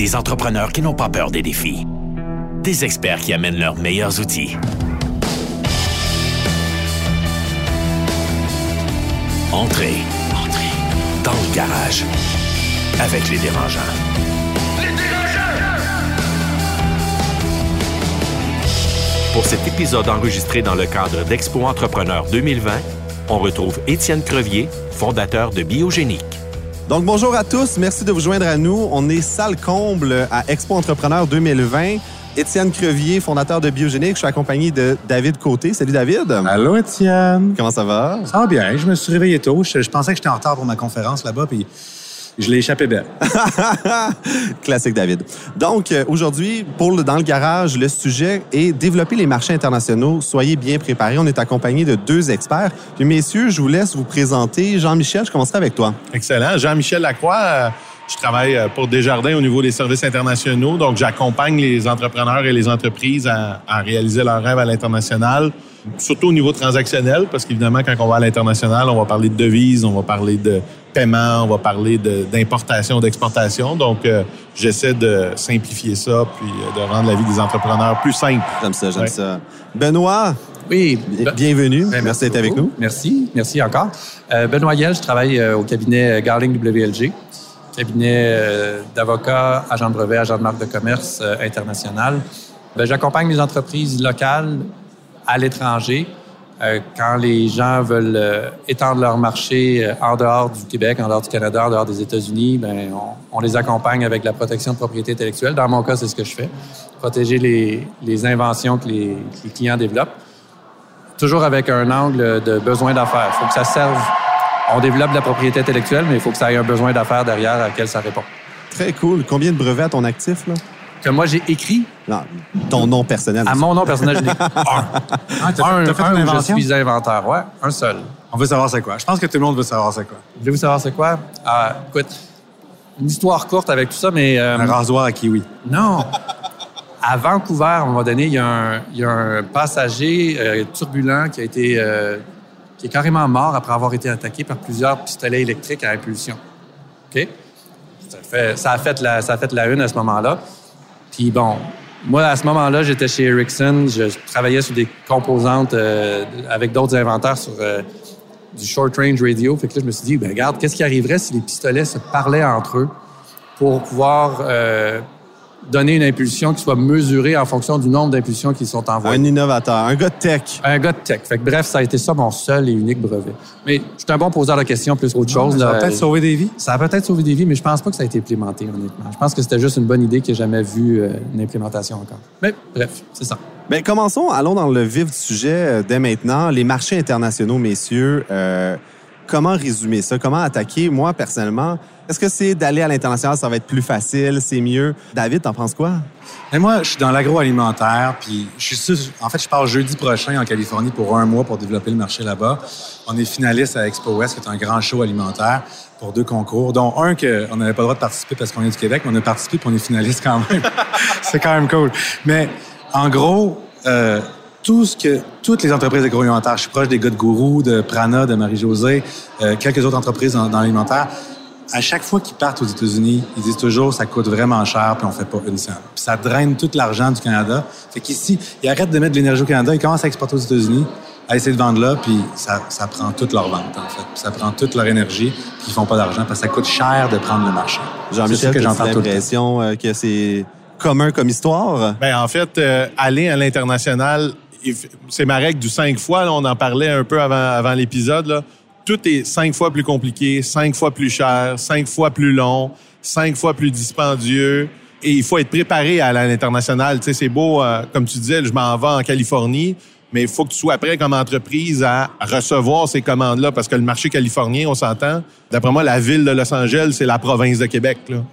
Des entrepreneurs qui n'ont pas peur des défis. Des experts qui amènent leurs meilleurs outils. Entrez. Entrez. Dans le garage. Avec les dérangeants. Les dérangeants! Pour cet épisode enregistré dans le cadre d'Expo Entrepreneur 2020, on retrouve Étienne Crevier, fondateur de Biogénique. Donc, bonjour à tous. Merci de vous joindre à nous. On est salle comble à Expo Entrepreneur 2020. Étienne Crevier, fondateur de Biogénique. Je suis accompagné de David Côté. Salut, David. Allô, Étienne. Comment ça va? Ça va bien. Je me suis réveillé tôt. Je, pensais que j'étais en retard pour ma conférence là-bas, puis je l'ai échappé belle. Classique, David. Donc, euh, aujourd'hui, pour le, dans le garage, le sujet est développer les marchés internationaux. Soyez bien préparés. On est accompagné de deux experts. Puis, messieurs, je vous laisse vous présenter. Jean-Michel, je commencerai avec toi. Excellent. Jean-Michel Lacroix. Euh, je travaille euh, pour Desjardins au niveau des services internationaux. Donc, j'accompagne les entrepreneurs et les entreprises à, à réaliser leurs rêves à l'international surtout au niveau transactionnel, parce qu'évidemment, quand on va à l'international, on va parler de devises, on va parler de paiement, on va parler d'importation, d'exportation. Donc, euh, j'essaie de simplifier ça, puis euh, de rendre la vie des entrepreneurs plus simple. J'aime ça, j'aime ça. Benoît, oui. Bienvenue. Ben, merci, d'être avec nous. Merci. Merci encore. Euh, Benoît Yel, je travaille au cabinet Garling WLG, cabinet d'avocats, agent de brevet, agent de marque de commerce international. Ben, j'accompagne les entreprises locales à l'étranger quand les gens veulent euh, étendre leur marché euh, en dehors du Québec, en dehors du Canada, en dehors des États-Unis, ben on, les accompagne avec la protection de propriété intellectuelle. Dans mon cas, c'est ce que je fais. Protéger les, inventions que les, clients développent. Toujours avec un angle de besoin d'affaires. Il faut que ça serve. On développe la propriété intellectuelle, mais il faut que ça ait un besoin d'affaires derrière à laquel ça répond. Très cool. Combien de brevets à ton actif, là? Que moi j'ai écrit. Non, ton nom personnel. À mon nom personnel, j'en ai un. un, fait une invention? Je suis inventeur, ouais, un seul. On veut savoir c'est quoi. Je pense que tout le monde veut savoir c'est quoi. Voulez-vous savoir c'est quoi? Ah, écoute, une histoire courte avec tout ça, mais... Euh, un rasoir à kiwi. Non. À Vancouver, à un moment donné, il y a un, il y a un passager euh, turbulent qui a été... Euh, qui est carrément mort après avoir été attaqué par plusieurs pistolets électriques à impulsion. OK? Ça, fait, ça, a fait la, ça a fait la une à ce moment-là. Puis bon, moi, à ce moment-là, j'étais chez Ericsson. Je travaillais sur des composantes euh, avec d'autres inventaires sur euh, du short range radio. Fait que là, je me suis dit, ben regarde, qu'est-ce qui arriverait si les pistolets se parlaient entre eux pour pouvoir euh, donner une impulsion qui soit mesurée en fonction du nombre d'impulsions qui sont envoyées. Un innovateur, un gars de tech. Un gars de tech. Fait que, bref, ça a été ça mon seul et unique brevet. Mais je suis un bon poseur de questions plus qu'autre chose. Ça a peut-être sauvé des vies. Ça a peut-être sauvé des vies, mais je pense pas que ça a été implémenté, honnêtement. Je pense que c'était juste une bonne idée qui n'a jamais vu euh, une implémentation encore. Mais bref, c'est ça. Bien, commençons, allons dans le vif du sujet euh, dès maintenant. Les marchés internationaux, messieurs. Euh, comment résumer ça? Comment attaquer? Moi, personnellement, est-ce que c'est d'aller à l'international, ça va être plus facile, c'est mieux? David, t'en penses quoi? Et moi, je suis dans l'agroalimentaire, puis je suis en fait, je pars jeudi prochain en Californie pour un mois pour développer le marché là-bas. On est finaliste à Expo West, qui est un grand show alimentaire pour deux concours, dont un qu'on n'avait pas le droit de participer parce qu'on est du Québec, mais on a participé pour on est finaliste quand même. c'est quand même cool. Mais en gros, euh, tout ce que toutes les entreprises agroalimentaires, je suis proche des gars de Gourou, de Prana, de Marie-Josée, euh, quelques autres entreprises dans, l'alimentaire. À chaque fois qu'ils partent aux États-Unis, ils disent toujours ça coûte vraiment cher puis on fait pas une cent. Puis ça draine tout l'argent du Canada. Fait qu'ici, ils arrêtent de mettre de l'énergie au Canada, ils commencent à exporter aux États-Unis, à essayer de vendre là, puis ça, ça prend toute leur vente en fait. Puis ça prend toute leur énergie, puis ils font pas d'argent parce que ça coûte cher de prendre le marché. Jean-Michel, que j'entends l'impression euh, que c'est commun comme histoire? Ben en fait, euh, aller à l'international c'est ma règle du cinq fois. on en parlait un peu avant, avant l'épisode. Tout est cinq fois plus compliqué, cinq fois plus cher, cinq fois plus long, cinq fois plus dispendieux. Et il faut être préparé à l'international. Tu sais, c'est beau, euh, comme tu disais, je m'en vais en Californie, mais il faut que tu sois prêt comme entreprise à recevoir ces commandes-là, parce que le marché californien, on s'entend. D'après moi, la ville de Los Angeles, c'est la province de Québec. Là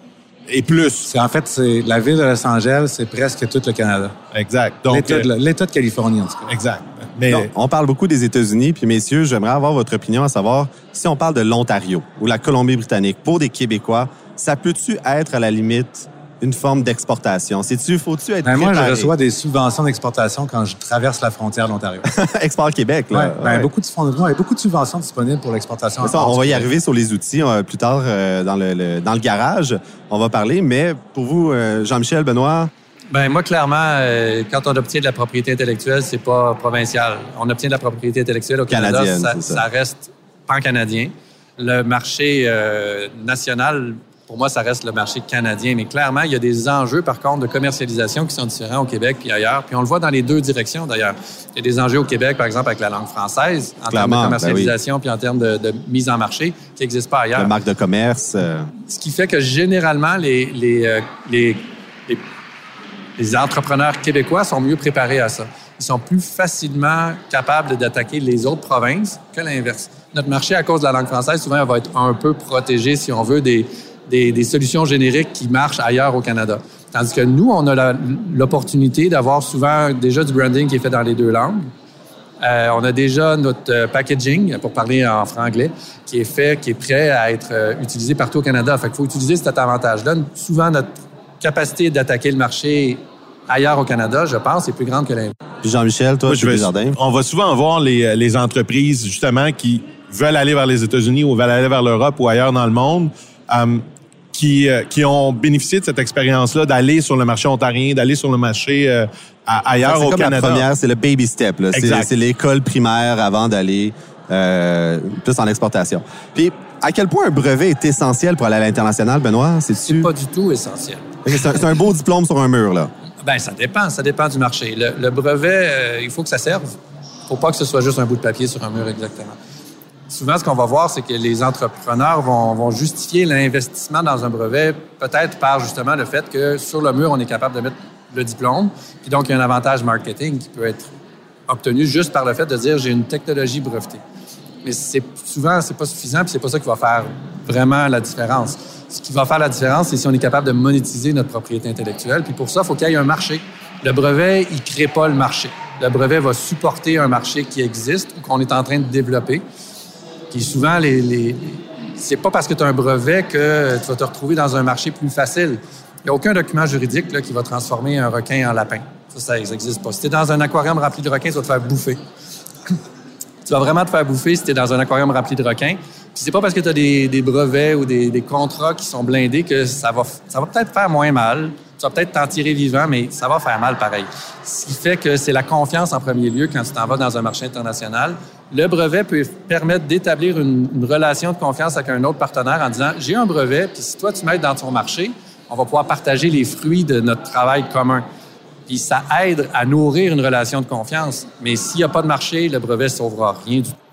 et plus. C'est en fait c'est la ville de Los Angeles, c'est presque tout le Canada. Exact. Donc euh, l'État de, Californie en tout cas. Exact. Mais on parle beaucoup des États-Unis, puis messieurs, j'aimerais avoir votre opinion à savoir si on parle de l'Ontario ou la Colombie-Britannique pour des Québécois, ça peut-tu être à la limite une forme d'exportation? C'est-tu, faut-tu être Ben, moi, je reçois des subventions d'exportation quand je traverse la frontière de l'Ontario. Export Québec, là. Ouais, ben, Ouais. beaucoup, de, fonds- non, il y a beaucoup de subventions disponibles pour l'exportation. Ça, on va y arriver sur les outils euh, plus tard euh, dans, le, le- dans le garage. On va parler, mais pour vous, euh, Jean-Michel, Benoît, Ben moi, clairement, euh, quand on obtient de la propriété intellectuelle, c'est pas provincial. On obtient de la propriété intellectuelle au Canada, ça, c'est ça. ça reste pan-canadien. Le marché euh, national, pour moi, ça reste le marché canadien. Mais clairement, il y a des enjeux, par contre, de commercialisation qui sont différents au Québec puis ailleurs. Puis on le voit dans les deux directions, d'ailleurs. Il y a des enjeux au Québec, par exemple, avec la langue française, en termes Clairement, de ben commercialisation puis en termes de, de mise en marché, qui n'existent pas ailleurs. la marque de commerce. euh, Ce qui fait que généralement, les, les, euh, les, les, les entrepreneurs québécois sont mieux préparés à ça. Ils sont plus facilement capables d'attaquer les autres provinces que l'inverse. Notre marché, à cause de la langue française, souvent, va être un peu protégé, si on veut, des, des, des solutions génériques qui marchent ailleurs au Canada. Tandis que nous, on a la- l'opportunité d'avoir souvent déjà du branding qui est fait dans les deux langues. Euh, on a déjà notre euh, packaging, pour parler en franglais, qui est fait, qui est prêt à être euh, utilisé partout au Canada. Fait qu'il faut utiliser cet avantage-là. Souvent, notre capacité d'attaquer le marché ailleurs au Canada, je pense, est plus grande que l'inverse. Puis Jean-Michel, toi, Moi, tu je vais- on va souvent voir les, les entreprises, justement, qui veulent aller vers les États-Unis ou veulent aller vers l'Europe ou ailleurs dans le monde, euh, qui, euh, qui ont bénéficié de cette expérience-là d'aller sur le marché ontarien, d'aller sur le marché euh, à- ailleurs C'est au comme Canada. la première, c'est le baby step. là. C'est c'est l'école primaire avant d'aller euh, plus en exportation. Puis, à quel point un brevet est essentiel pour aller à l'international, Benoît? C'est-tu... Pas du tout essentiel. C'est un, c'est un beau diplôme sur un mur, là. Ben, ça dépend. Ça dépend du marché. Le, le brevet, euh, il faut que ça serve. Il faut pas que ce soit juste un bout de papier sur un mur, exactement. Souvent, ce qu'on va voir, c'est que les entrepreneurs vont, vont justifier l'investissement dans un brevet, peut-être par justement le fait que sur le mur, on est capable de mettre le diplôme. Puis donc, il y a un avantage marketing qui peut être obtenu juste par le fait de dire j'ai une technologie brevetée. Mais c'est souvent, c'est pas suffisant, puis c'est pas ça qui va faire vraiment la différence. Ce qui va faire la différence, c'est si on est capable de monétiser notre propriété intellectuelle. Puis pour ça, il faut qu'il y ait un marché. Le brevet, il crée pas le marché. Le brevet va supporter un marché qui existe ou qu'on est en train de développer. Puis souvent, c'est pas parce que tu as un brevet que tu vas te retrouver dans un marché plus facile. Il n'y a aucun document juridique là, qui va transformer un requin en lapin. Ça, ça n'existe pas. Si tu es dans un aquarium rempli de requins, tu vas te faire bouffer. tu vas vraiment te faire bouffer si tu es dans un aquarium rempli de requins. Puis c'est pas parce que tu as des, brevets ou des, contrats qui sont blindés que ça va peut-être faire moins mal. Tu vas peut-être t'en tirer vivant, mais ça va faire mal pareil. Ce qui fait que c'est la confiance en premier lieu quand tu t'en vas dans un marché international. Le brevet peut permettre d'établir une, relation de confiance avec un autre partenaire en disant j'ai un brevet, puis si toi tu m'aides dans ton marché, on va pouvoir partager les fruits de notre travail commun. Puis ça aide à nourrir une relation de confiance. Mais s'il n'y a pas de marché, le brevet ne sauvera rien du tout.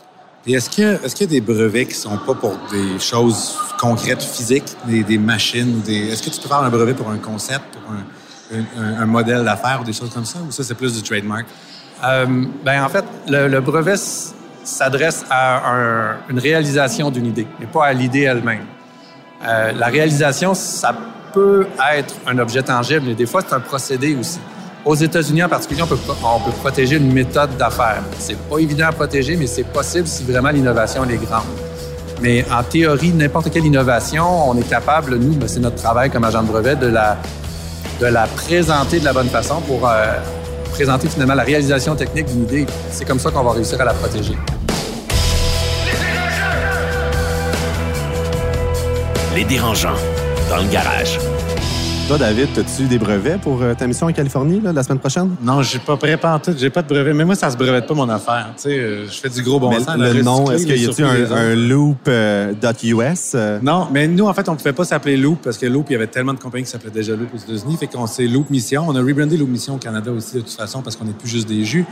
Est-ce qu'il y, est-ce qu'il y a des brevets qui sont pas pour des choses concrètes, physiques, des, des machines? Des... Est-ce que tu peux faire un brevet pour un concept, pour un, un- modèle d'affaires ou des choses comme ça? Ou ça, c'est plus du trademark? Euh, ben en fait, le, brevet s'adresse à un- une réalisation d'une idée, mais pas à l'idée elle-même. Euh, la réalisation, ça peut être un objet tangible, mais des fois, c'est un procédé aussi. Aux États-Unis en particulier, on peut, protéger une méthode d'affaires. C'est pas évident à protéger, mais c'est possible si vraiment l'innovation est grande. Mais en théorie, n'importe quelle innovation, on est capable, nous, ben, c'est notre travail comme agent de brevet, de la, de la présenter de la bonne façon pour euh, présenter finalement la réalisation technique d'une idée. C'est comme ça qu'on va réussir à la protéger. Les dérangeants, dans le garage. Toi, David, as-tu des brevets pour euh, ta mission en Californie, là, la semaine prochaine? Non, j'ai pas en tout. J'ai pas de brevet. Mais moi, ça se brevette pas mon affaire. Tu sais, euh, je fais du gros bon Mais sens. le nom, est-ce qu'il y a-tu un, un loop euh, .us? euh? Non, mais nous, en fait, on ne pouvait pas s'appeler Loop parce que Loop, il y avait tellement de compagnies qui s'appelaient déjà Loop aux États-Unis. Fait qu'on s'est Loop Mission. On a rebrandé Loop Mission au Canada aussi, de toute façon, parce qu'on n'est plus juste des jus.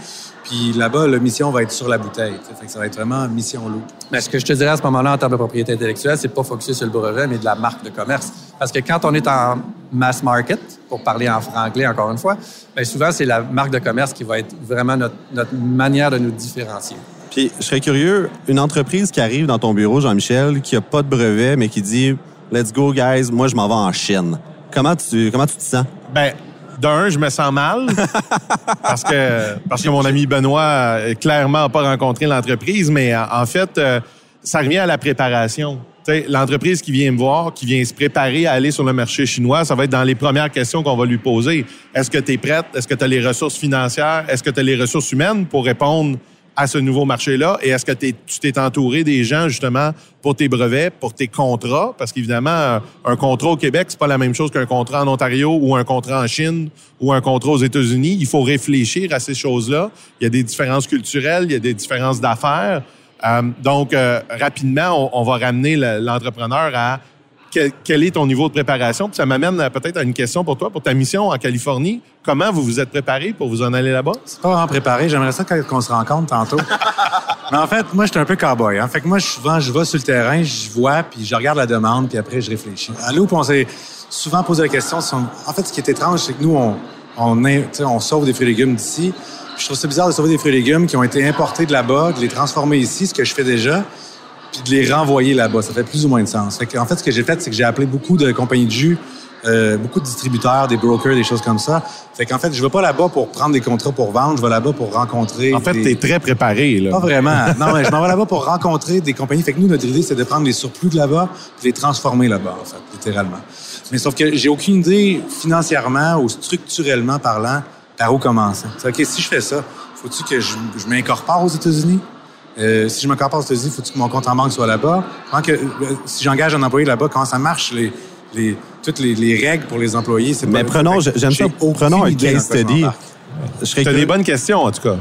Puis là-bas, le Mission va être sur la bouteille. Fait que ça va être vraiment Mission Loop. Mais ce que je te dirais à ce moment-là en termes de propriété intellectuelle, c'est pas focusé sur le brevet, mais de la marque de commerce. Parce que quand on est en mass market, pour parler en franglais encore une fois, bien souvent, c'est la marque de commerce qui va être vraiment notre, notre manière de nous différencier. Puis, je serais curieux, une entreprise qui arrive dans ton bureau, Jean-Michel, qui a pas de brevet, mais qui dit Let's go, guys, moi, je m'en vais en Chine. Comment tu, comment tu te sens? Ben, d'un, je me sens mal parce que parce que mon ami Benoît clairement n'a pas rencontré l'entreprise, mais en fait, euh, ça revient à la préparation. L'entreprise qui vient me voir, qui vient se préparer à aller sur le marché chinois, ça va être dans les premières questions qu'on va lui poser. Est-ce que tu es prête? Est-ce que tu as les ressources financières? Est-ce que tu as les ressources humaines pour répondre à ce nouveau marché-là? Et est-ce que tu t'es entouré des gens, justement, pour tes brevets, pour tes contrats? Parce qu'évidemment, un- un contrat au Québec, c'est pas la même chose qu'un contrat en Ontario ou un contrat en Chine ou un contrat aux États-Unis. Il faut réfléchir à ces choses-là. Il y a des différences culturelles, il y a des différences d'affaires. Euh, donc, euh, rapidement, on, on va ramener le- l'entrepreneur à quel, quel est ton niveau de préparation? Puis ça m'amène peut-être à une question pour toi, pour ta mission en Californie. Comment vous vous êtes préparé pour vous en aller là-bas? C'est pas vraiment préparé. J'aimerais ça qu'on se rencontre tantôt. Mais en fait, moi, je suis un peu cowboy. Hein. Fait que moi, souvent, je vais sur le terrain, je vois, puis je regarde la demande, puis après, je réfléchis. À Loop, on s'est souvent posé la question. En fait, ce qui est étrange, c'est que nous, on sauve des fruits et légumes d'ici. Je trouve ça bizarre de sauver des fruits et légumes qui ont été importés de là-bas, de les transformer ici, ce que je fais déjà, puis de les renvoyer là-bas. Ça fait plus ou moins de sens. Fait en fait, ce que j'ai fait, c'est que j'ai appelé beaucoup de compagnies de jus, euh, beaucoup de distributeurs, des brokers, des choses comme ça. Fait qu'en fait, je vais pas là-bas pour prendre des contrats pour vendre, je vais là-bas pour rencontrer. En fait, des- tu es très préparé. Là. Pas vraiment. Non, mais je m'en vais là-bas pour rencontrer des compagnies. Fait que nous, notre idée, c'est de prendre les surplus de là-bas et les transformer là-bas, en fait, littéralement. Mais sauf que j'ai aucune idée, financièrement ou structurellement parlant, par où commencer. C'est OK, si je fais ça, faut-tu que je, je m'incorpore aux États-Unis? Euh, si je m'incorpore aux États-Unis, faut-tu que mon compte en banque soit là-bas? Comment que, euh, si j'engage un employé là-bas, comment ça marche, les, les, toutes les, les règles pour les employés? C'est Mais pas- prenons, j'aime ça, prenons un case study. Tu as des bonnes questions, en tout cas.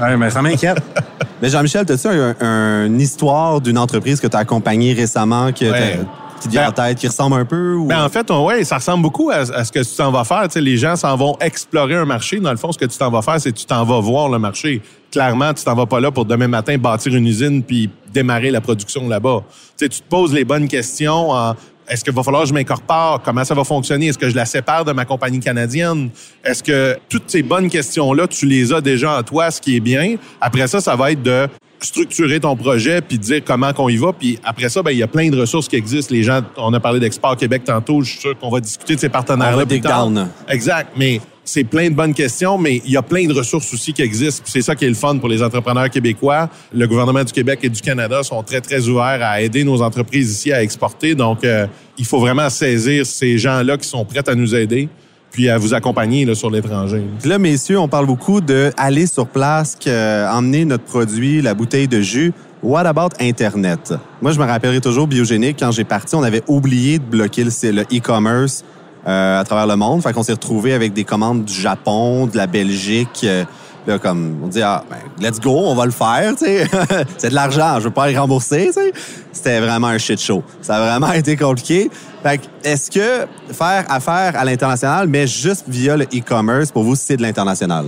Ouais, mais ça m'inquiète. Mais Jean-Michel, as-tu un, un- une histoire d'une entreprise que tu as accompagnée récemment que Ouais. Qui te vient en Ben- tête, qui ressemble un peu? Ou... Ben, en fait, on- ouais, ça ressemble beaucoup à, à ce que tu t'en vas faire. Les gens s'en vont explorer un marché. Dans le fond, ce que tu t'en vas faire, c'est que tu t'en vas voir le marché. Clairement, tu t'en vas pas là pour demain matin bâtir une usine puis démarrer la production là-bas. Tu te poses les bonnes questions en est-ce qu'il va falloir que je m'incorpore? Comment ça va fonctionner? Est-ce que je la sépare de ma compagnie canadienne? Est-ce que toutes ces bonnes questions-là, tu les as déjà en toi, ce qui est bien? Après ça, ça va être de structurer ton projet puis dire comment qu'on y va. Puis après ça, ben il y a plein de ressources qui existent. Les gens, on a parlé d'Export Québec tantôt. Je suis sûr qu'on va discuter de ces partenaires-là plus tard. down. Exact. Mais c'est plein de bonnes questions, mais il y a plein de ressources aussi qui existent. C'est ça qui est le fun pour les entrepreneurs québécois. Le gouvernement du Québec et du Canada sont très, très ouverts à aider nos entreprises ici à exporter. Donc, euh, il faut vraiment saisir ces gens-là qui sont prêts à nous aider puis à vous accompagner là, sur l'étranger. Là, messieurs, on parle beaucoup de aller sur place, que, euh, emmener notre produit, la bouteille de jus. What about Internet? Moi, je me rappellerai toujours, Biogénique, quand j'ai parti, on avait oublié de bloquer le le e-commerce euh, à travers le monde. Fait qu'on s'est retrouvé avec des commandes du Japon, de la Belgique. euh, là, comme, on dit, ah, ben, let's go, on va le faire, tu sais. C'est de l'argent, je veux pas les rembourser, tu sais. C'était vraiment un shit show. Ça a vraiment été compliqué. Fait que, est-ce que faire affaire à l'international, mais juste via le e-commerce, pour vous, c'est de l'international?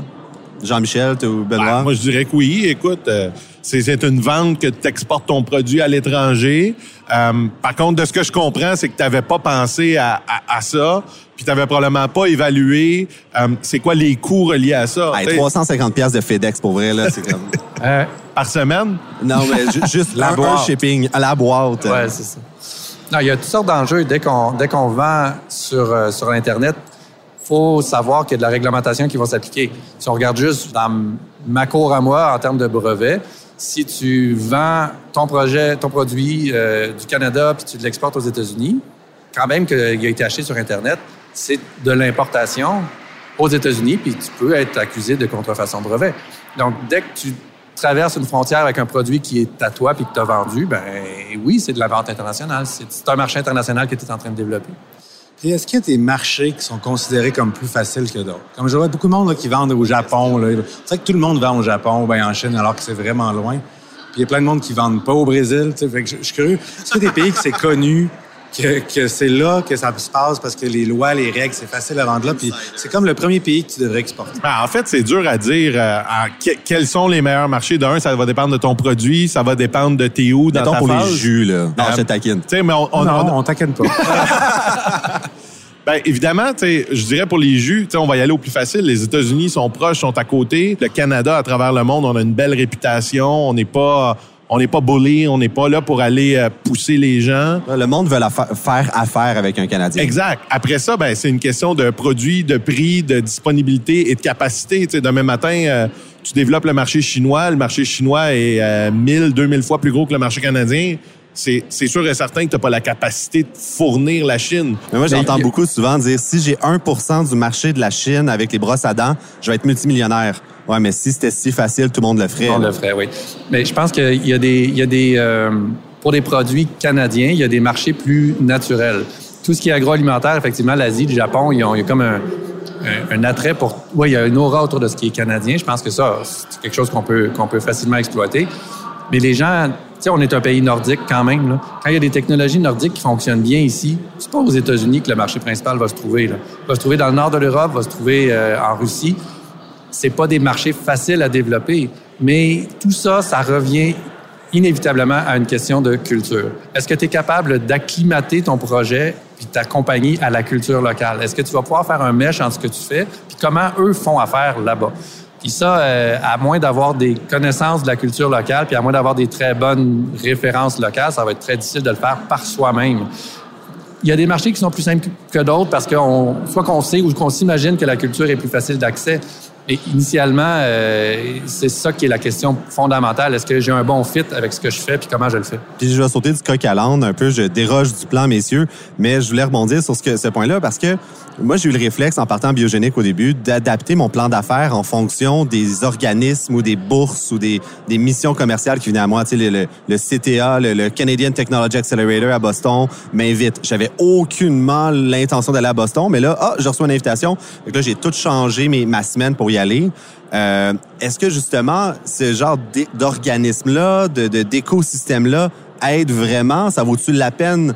Jean-Michel, tu ou Benoît? Ben, moi, je dirais que oui. Écoute, euh, c'est c'est une vente que tu exportes ton produit à l'étranger. Euh, par contre, de ce que je comprends, c'est que tu n'avais pas pensé à, à- à ça, puis tu n'avais probablement pas évalué euh, c'est quoi les coûts reliés à ça. Hey, Tu sais, 350 pièces de FedEx, pour vrai, là, c'est comme... Euh, Par semaine? non, mais ju- juste La un, un boîte. shipping à la boîte. ouais, c'est ça. Non, il y a toutes sortes d'enjeux. Dès qu'on dès qu'on vend sur, euh, sur Internet, faut savoir qu'il y a de la réglementation qui va s'appliquer. Si on regarde juste dans ma cour à moi en termes de brevets, si tu vends ton projet, ton produit euh, du Canada puis tu l'exportes aux États-Unis, quand même qu'il a été acheté sur Internet, c'est de l'importation aux États-Unis, puis tu peux être accusé de contrefaçon de brevet. Donc, dès que tu traverses une frontière avec un produit qui est à toi puis que tu as vendu, ben oui, c'est de la vente internationale. C'est un marché international que tu es en train de développer. Puis est-ce qu'il y a des marchés qui sont considérés comme plus faciles que d'autres? Comme je vois beaucoup de monde là, qui vendent au Japon. C'est vrai que tout le monde vend au Japon ou bien en Chine alors que c'est vraiment loin. Puis il y a plein de monde qui vendent pas au Brésil. Fait que je, je suis curieux. Est-ce qu'il y a des pays que c'est connu, que, que c'est là que ça se passe parce que les lois, les règles, c'est facile à vendre là. Puis c'est comme le premier pays que tu devrais exporter? Ben, en fait, c'est dur à dire euh, à que- quels sont les meilleurs marchés. D'un, ça va dépendre de ton produit, ça va dépendre de tes où dans Mettons ta pour phase. les jus, là. Non, Euh, je te taquine. Tu sais, mais on, on- non, on- on t'inquiète pas. Ben, évidemment, je dirais pour les jus, on va y aller au plus facile. Les États-Unis sont proches, sont à côté. Le Canada, à travers le monde, on a une belle réputation. On n'est pas, on n'est pas bully, on n'est pas là pour aller euh, pousser les gens. Le monde veut la fa- faire affaire avec un Canadien. Exact. Après ça, ben, c'est une question de produit, de prix, de disponibilité et de capacité. Tu sais, demain matin, euh, tu développes le marché chinois. Le marché chinois est euh, 1000, 2000 fois plus gros que le marché canadien. C'est c'est sûr et certain que tu n'as pas la capacité de fournir la Chine. Mais moi, j'entends Mais- beaucoup souvent dire si j'ai 1 du marché de la Chine avec les brosses à dents, je vais être multimillionnaire. Ouais, mais si c'était si facile, tout le monde le ferait. On là. le ferait, oui. Mais je pense qu'il y a des, il y a des euh, pour des produits canadiens, il y a des marchés plus naturels. Tout ce qui est agroalimentaire, effectivement, l'Asie, le Japon, ils ont, il y a comme un, un, un attrait pour. Oui, il y a une aura autour de ce qui est canadien. Je pense que ça, c'est quelque chose qu'on peut, qu'on peut facilement exploiter. Mais les gens, tu sais, on est un pays nordique quand même. Là. Quand il y a des technologies nordiques qui fonctionnent bien ici, c'est pas aux États-Unis que le marché principal va se trouver. Là. Va se trouver dans le nord de l'Europe, va se trouver euh, en Russie c'est pas des marchés faciles à développer, mais tout ça, ça revient inévitablement à une question de culture. Est-ce que tu es capable d'acclimater ton projet puis t'accompagner à la culture locale? Est-ce que tu vas pouvoir faire un mesh entre ce que tu fais puis comment eux font affaire là-bas? Puis ça, euh, à moins d'avoir des connaissances de la culture locale puis à moins d'avoir des très bonnes références locales, ça va être très difficile de le faire par soi-même. Il y a des marchés qui sont plus simples que d'autres parce qu'on soit qu'on sait ou qu'on s'imagine que la culture est plus facile d'accès. Et initialement, euh, c'est ça qui est la question fondamentale. Est-ce que j'ai un bon fit avec ce que je fais puis comment je le fais? Puis je vais sauter du coq à l'âne un peu, je déroge du plan, messieurs, mais je voulais rebondir sur ce, ce point-là parce que moi, j'ai eu le réflexe, en partant biogénique au début, d'adapter mon plan d'affaires en fonction des organismes ou des bourses ou des, des missions commerciales qui venaient à moi. Tu sais, le, le, le CTA, le, le Canadian Technology Accelerator à Boston m'invite. J'avais aucunement l'intention d'aller à Boston, mais là, ah, je reçois une invitation. Donc là, j'ai tout changé mes, ma semaine pour y Euh, Est-ce que justement, ce genre d'organisme-là, d'écosystème-là, aide vraiment? Ça vaut-tu la peine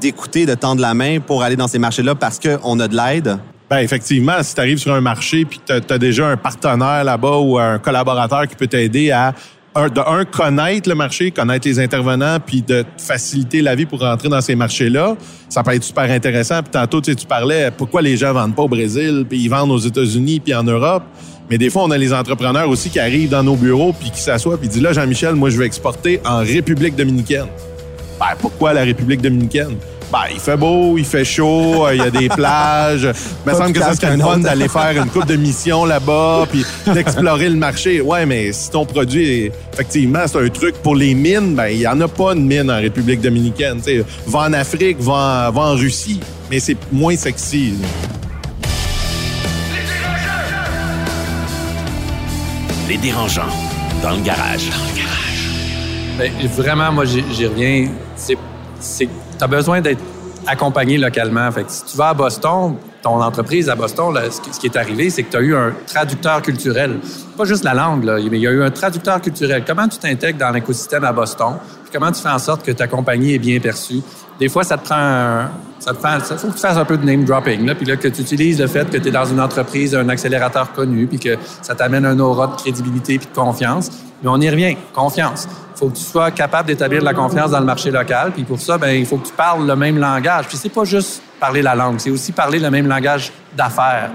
d'écouter, de tendre la main pour aller dans ces marchés-là parce qu'on a de l'aide? Ben effectivement, si tu arrives sur un marché puis tu as, déjà un partenaire là-bas ou un collaborateur qui peut t'aider à de un connaître le marché, connaître les intervenants puis de te faciliter la vie pour rentrer dans ces marchés-là, ça peut être super intéressant. Puis tantôt tu sais, tu parlais pourquoi les gens vendent pas au Brésil puis ils vendent aux États-Unis puis en Europe? Mais des fois, on a les entrepreneurs aussi qui arrivent dans nos bureaux puis qui s'assoient puis disent là Jean-Michel, moi je vais exporter en République dominicaine. Ben, pourquoi la République dominicaine? Ben, il fait beau, il fait chaud, euh, il y a des plages. Il me semble que ça serait le fun d'aller faire une coupe de mission là-bas, puis d'explorer le marché. Ouais, mais si ton produit, est- effectivement, c'est un truc pour les mines, ben, il n'y en a pas de mine en République dominicaine. Va en Afrique, va en, va en Russie, mais c'est moins sexy. Les dérangeants, dans le garage. Ben, vraiment, moi, j'y reviens. C'est, c'est, t'as besoin d'être accompagné localement. Fait si tu vas à Boston, ton entreprise à Boston, ce, qui, est arrivé, c'est que tu as eu un traducteur culturel. Pas juste la langue, mais il y a eu un traducteur culturel. Comment tu t'intègres dans l'écosystème à Boston? Comment tu fais en sorte que ta compagnie est bien perçue? Des fois, ça te prend ça te fait, faut que tu fasses un peu de name dropping, puis là, que tu utilises le fait que tu es dans une entreprise, un accélérateur connu, puis que ça t'amène un aura de crédibilité puis de confiance. Mais on y revient, confiance. Il faut que tu sois capable d'établir de la confiance dans le marché local, puis pour ça, ben il faut que tu parles le même langage. Puis c'est pas juste parler la langue, c'est aussi parler le même langage d'affaires.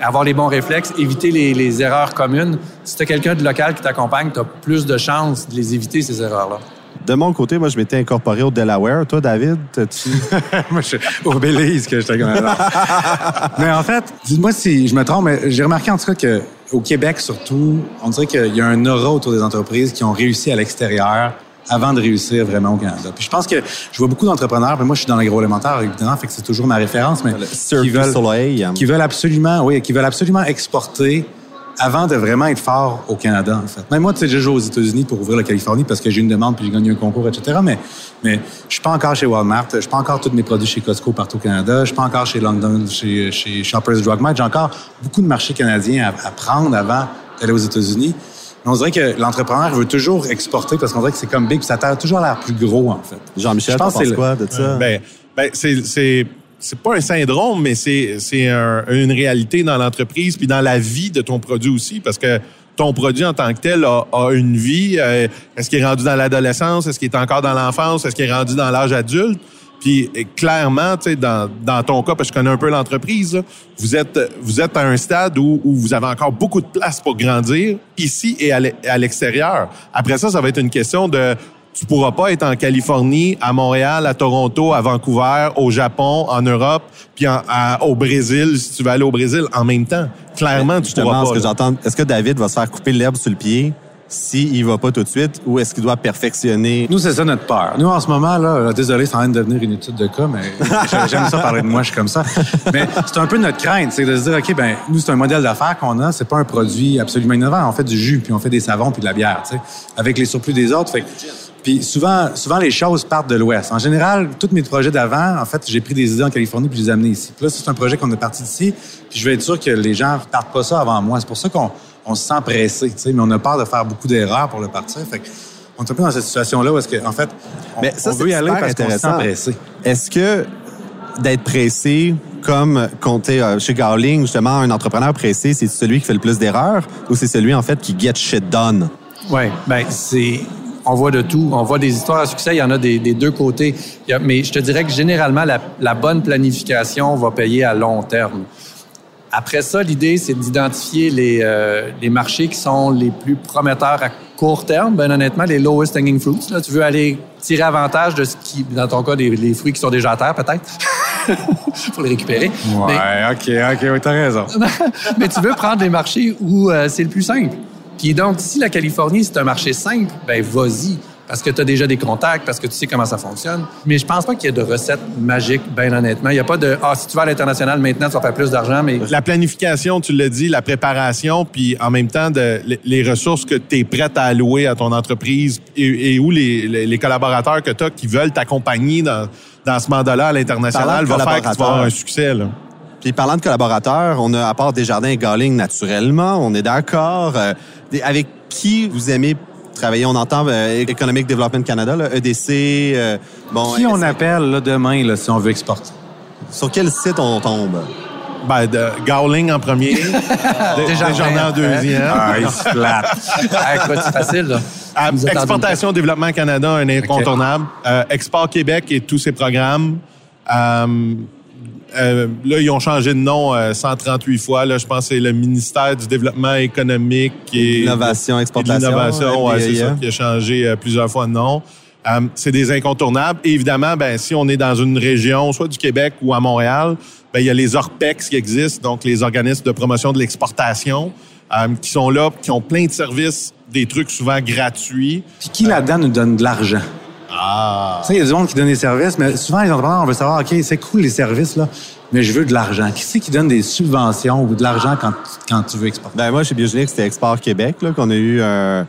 Avoir les bons réflexes, éviter les, les erreurs communes. Si tu as quelqu'un de local qui t'accompagne, tu as plus de chances de les éviter, ces erreurs-là. De mon côté, moi, je m'étais incorporé au Delaware. Toi, David, t'as-tu... Moi, je suis au Belize que j'étais comme Mais en fait, dites-moi si je me trompe, mais j'ai remarqué en tout cas que au Québec surtout, on dirait qu'il y a un aura autour des entreprises qui ont réussi à l'extérieur avant de réussir vraiment au Canada. Puis je pense que je vois beaucoup d'entrepreneurs, puis moi je suis dans l'agroalimentaire évidemment, fait que c'est toujours ma référence, mais qui veulent, Soleil. qui veulent absolument, oui, qui veulent absolument exporter avant de vraiment être fort au Canada, en fait. Même moi, tu sais, j'ai joué aux États-Unis pour ouvrir la Californie parce que j'ai une demande puis j'ai gagné un concours, etc. Mais, mais je suis pas encore chez Walmart, je suis pas encore tous mes produits chez Costco partout au Canada, je suis pas encore chez London, chez, chez Shoppers Drug Mart. J'ai encore beaucoup de marchés canadiens à, à prendre avant d'aller aux États-Unis. On dirait que l'entrepreneur veut toujours exporter parce qu'on dirait que c'est comme big, puis ça a toujours l'air plus gros, en fait. Jean-Michel, Je tu pense que penses le- quoi de ça? Ben, ben c'est c'est pas un syndrome, mais c'est c'est un- une réalité dans l'entreprise puis dans la vie de ton produit aussi, parce que ton produit en tant que tel a, a une vie. Euh, Est-ce qu'il est rendu dans l'adolescence Est-ce qu'il est encore dans l'enfance Est-ce qu'il est rendu dans l'âge adulte? Puis euh, clairement, tu sais, dans, dans ton cas, parce que je connais un peu l'entreprise, vous êtes vous êtes à un stade où, où vous avez encore beaucoup de place pour grandir ici et à l'extérieur. Après ça, ça va être une question de tu pourras pas être en Californie, à Montréal, à Toronto, à Vancouver, au Japon, en Europe, puis en- à- au Brésil, si tu veux aller au Brésil en même temps. Clairement, tu Justement, pourras ce pas. que là. j'entends, est-ce que David va se faire couper l'herbe sur le pied s'il y va pas tout de suite ou est-ce qu'il doit perfectionner? Nous, c'est ça notre peur. Nous, en ce moment, là, désolé, c'est en train de devenir une étude de cas, mais j'aime ça parler de moi, je suis comme ça. Mais c'est un peu notre crainte, c'est de se dire, OK, ben nous, c'est un modèle d'affaires qu'on a, c'est pas un produit absolument innovant. On fait du jus, puis on fait des savons, puis de la bière, tu sais, avec les surplus des autres. Fait, puis souvent, souvent, les choses partent de l'Ouest. En général, tous mes projets d'avant, en fait, j'ai pris des idées en Californie puis je les ai amenées ici. Puis là, c'est un projet qu'on a parti d'ici. Puis je veux être sûr que les gens ne partent pas ça avant moi. C'est pour ça qu'on on se sent pressé, tu sais, mais on a peur de faire beaucoup d'erreurs pour le partir. Fait on est un peu dans cette situation-là où est-ce qu'en en fait, on, mais ça, on veut y aller parce qu'on se sent pressé. Est-ce que d'être pressé, comme compter euh, chez Garling, justement, un entrepreneur pressé, c'est celui qui fait le plus d'erreurs ou c'est celui, en fait, qui get shit done? Oui, ben c'est on voit de tout. On voit des histoires à succès, il y en a des, deux côtés. mais je te dirais que généralement, la, bonne planification va payer à long terme. Après ça, l'idée, c'est d'identifier les, euh, les marchés qui sont les plus prometteurs à court terme. Ben honnêtement, les lowest hanging fruits. Là, tu veux aller tirer avantage de ce qui, dans ton cas, des, les fruits qui sont déjà à terre, peut-être, pour les récupérer. Ouais, OK, OK, oui, t'as raison. mais tu veux prendre les marchés où euh, c'est le plus simple. Puis donc, si la Californie, c'est un marché simple, ben vas-y. Parce que tu as déjà des contacts, parce que tu sais comment ça fonctionne. Mais je pense pas qu'il y ait de recettes magiques, bien honnêtement. Il n'y a pas de Ah, si tu vas à l'international maintenant, tu vas faire plus d'argent, mais. La planification, tu l'as dit, la préparation, puis en même temps, de, les ressources que tu es prête à allouer à ton entreprise et, où les, collaborateurs que tu as qui veulent t'accompagner dans, dans ce mandat-là à l'international va faire que tu vas avoir un succès. Là. Puis parlant de collaborateurs, on a à part Desjardins et Garling naturellement, on est d'accord. Euh, avec qui vous aimez travailler? On entend euh, Economic Development Canada, EDC. Euh, bon, qui on appelle là, demain là, si on veut exporter? Sur quel site on tombe? Ben, de Gowling en premier, Desjardins en deuxième. Ah, il se écoute, c'est facile, là. Ah, Exportation Développement Canada, un incontournable. Export Québec et tous ses programmes. Euh, là, ils ont changé de nom 138 euh, fois. Là, je pense que c'est le ministère du Développement économique et Innovation, exportation. L'innovation, ouais, c'est ça, qui a changé euh, plusieurs fois de nom. c'est des incontournables. évidemment, ben, si on est dans une région, soit du Québec ou à Montréal, ben, il y a les ORPEX qui existent, donc les organismes de promotion de l'exportation, qui sont là, qui ont plein de services, des trucs souvent gratuits. Puis qui là-dedans nous donne de l'argent? Ah. il y a du monde qui donne des services, mais souvent, les entrepreneurs, on veut savoir, OK, c'est cool les services, là, mais je veux de l'argent. Qui c'est qui donne des subventions ou de l'argent quand, quand tu veux exporter? Ben, moi, chez Biogenic, c'était Export Québec, là, qu'on a eu un,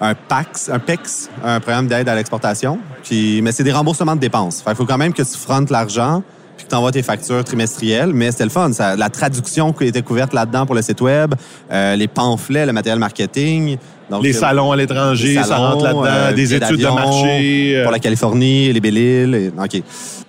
un PAX, un PEX, un programme d'aide à l'exportation. Puis, mais c'est des remboursements de dépenses. il faut quand même que tu frontes l'argent puis tu envoies tes factures trimestrielles. Mais c'était le fun. Ça, la traduction qui était couverte là-dedans pour le site web, euh, les pamphlets, le matériel marketing. Donc, les salons à l'étranger, ça rentre là-dedans, euh, des études de marché. Euh. Pour la Californie, les Belle-Îles. OK.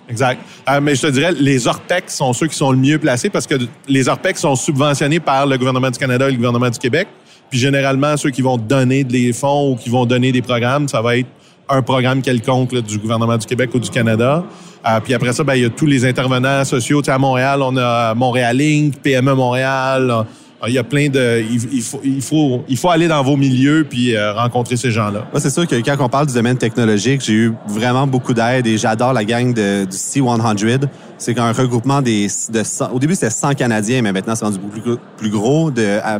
Exact. mais je te dirais, les ORPEC sont ceux qui sont le mieux placés parce que les ORPEC sont subventionnés par le gouvernement du Canada et le gouvernement du Québec. Puis généralement, ceux qui vont donner des fonds ou qui vont donner des programmes, ça va être un programme quelconque du gouvernement du Québec ou du Canada. Euh, puis après ça, ben, il y a tous les intervenants sociaux. Tu sais, à Montréal, on a Montréal Inc., PME Montréal. Euh, il y a plein de. Il, faut, il, faut, il faut aller dans vos milieux puis euh, rencontrer ces gens-là. Moi, c'est sûr que quand on parle du domaine technologique, j'ai eu vraiment beaucoup d'aide et j'adore la gang de, du C100. C'est un regroupement des. De, au début, c'était 100 Canadiens, mais maintenant, c'est rendu beaucoup plus, gros,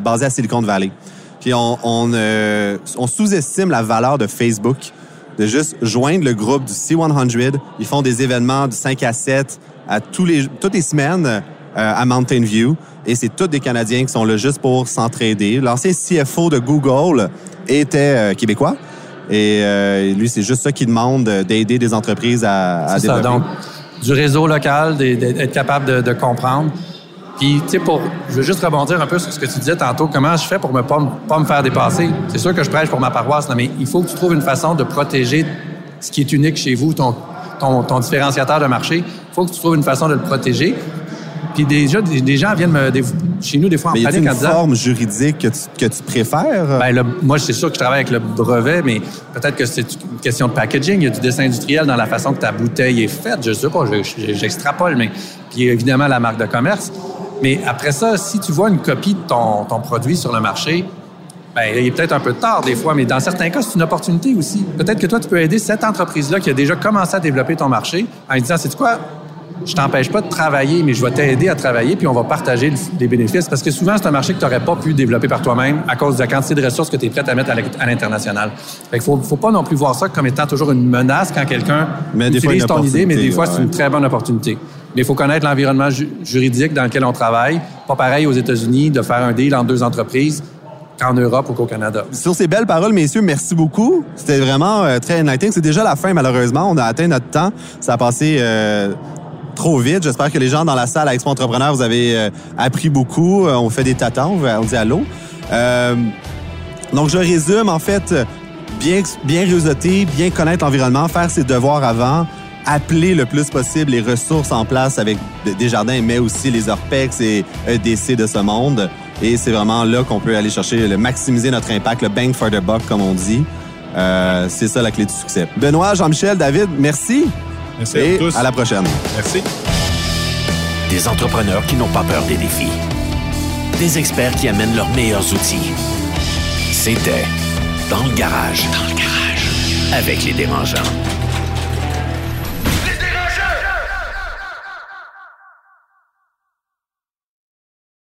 basé à Silicon Valley. Puis on, on, on sous-estime la valeur de Facebook de juste joindre le groupe du C100. Ils font des événements de 5 à 7 à tous les, toutes les semaines euh, à Mountain View. Et c'est tous des Canadiens qui sont là juste pour s'entraider. L'ancien CFO de Google était euh, québécois. Et euh, lui, c'est juste ça qu'il demande d'aider des entreprises à, à développer. Ça, donc, du réseau local, d'être capable de, de comprendre. Puis, tu sais, pour, je veux juste rebondir un peu sur ce que tu disais tantôt. Comment je fais pour ne pas, pas, me faire dépasser? C'est sûr que je prêche pour ma paroisse, mais il faut que tu trouves une façon de protéger ce qui est unique chez vous, ton, ton, ton différenciateur de marché. Il faut que tu trouves une façon de le protéger. Puis déjà, des, gens viennent me, chez nous des fois en mais panique en disant... une forme juridique que tu, que tu préfères? Ben, moi, c'est sûr que je travaille avec le brevet, mais peut-être que c'est une question de packaging. Il y a du dessin industriel dans la façon que ta bouteille est faite. Je sais pas, j'extrapole, mais... Puis évidemment, la marque de commerce. Mais après ça, si tu vois une copie de ton, ton produit sur le marché, ben, il est peut-être un peu tard des fois, mais dans certains cas, c'est une opportunité aussi. Peut-être que toi, tu peux aider cette entreprise-là qui a déjà commencé à développer ton marché en disant, c'est quoi? je t'empêche pas de travailler, mais je vais t'aider à travailler, puis on va partager les bénéfices. Parce que souvent, c'est un marché que tu n'aurais pas pu développer par toi-même à cause de la quantité de ressources que tu es prêt à mettre à l'international. Fait qu'il faut, faut pas non plus voir ça comme étant toujours une menace quand quelqu'un utilise ton idée, mais des fois, c'est une très bonne opportunité. Mais il faut connaître l'environnement juridique dans lequel on travaille. Pas pareil aux États-Unis de faire un deal entre deux entreprises qu'en Europe ou qu'au Canada. Sur ces belles paroles, messieurs, merci beaucoup. C'était vraiment euh, très enlightening. C'est déjà la fin, malheureusement. On a atteint notre temps. Ça a passé euh, trop vite. J'espère que les gens dans la salle à Expo Entrepreneur, vous avez euh, appris beaucoup. on fait des tatons, on dit allô. donc, je résume, en fait, bien, bien réseauter, bien connaître l'environnement, faire ses devoirs avant, appeler le plus possible les ressources en place avec Desjardins, mais aussi les ORPEX et EDC de ce monde. Et c'est vraiment là qu'on peut aller chercher, le maximiser notre impact, le bang for the buck, comme on dit. Euh, c'est ça la clé du succès. Benoît, Jean-Michel, David, merci. Merci à tous. À la prochaine. Merci. Des entrepreneurs qui n'ont pas peur des défis. Des experts qui amènent leurs meilleurs outils. C'était Dans le garage. Dans le garage. Avec les dérangeants.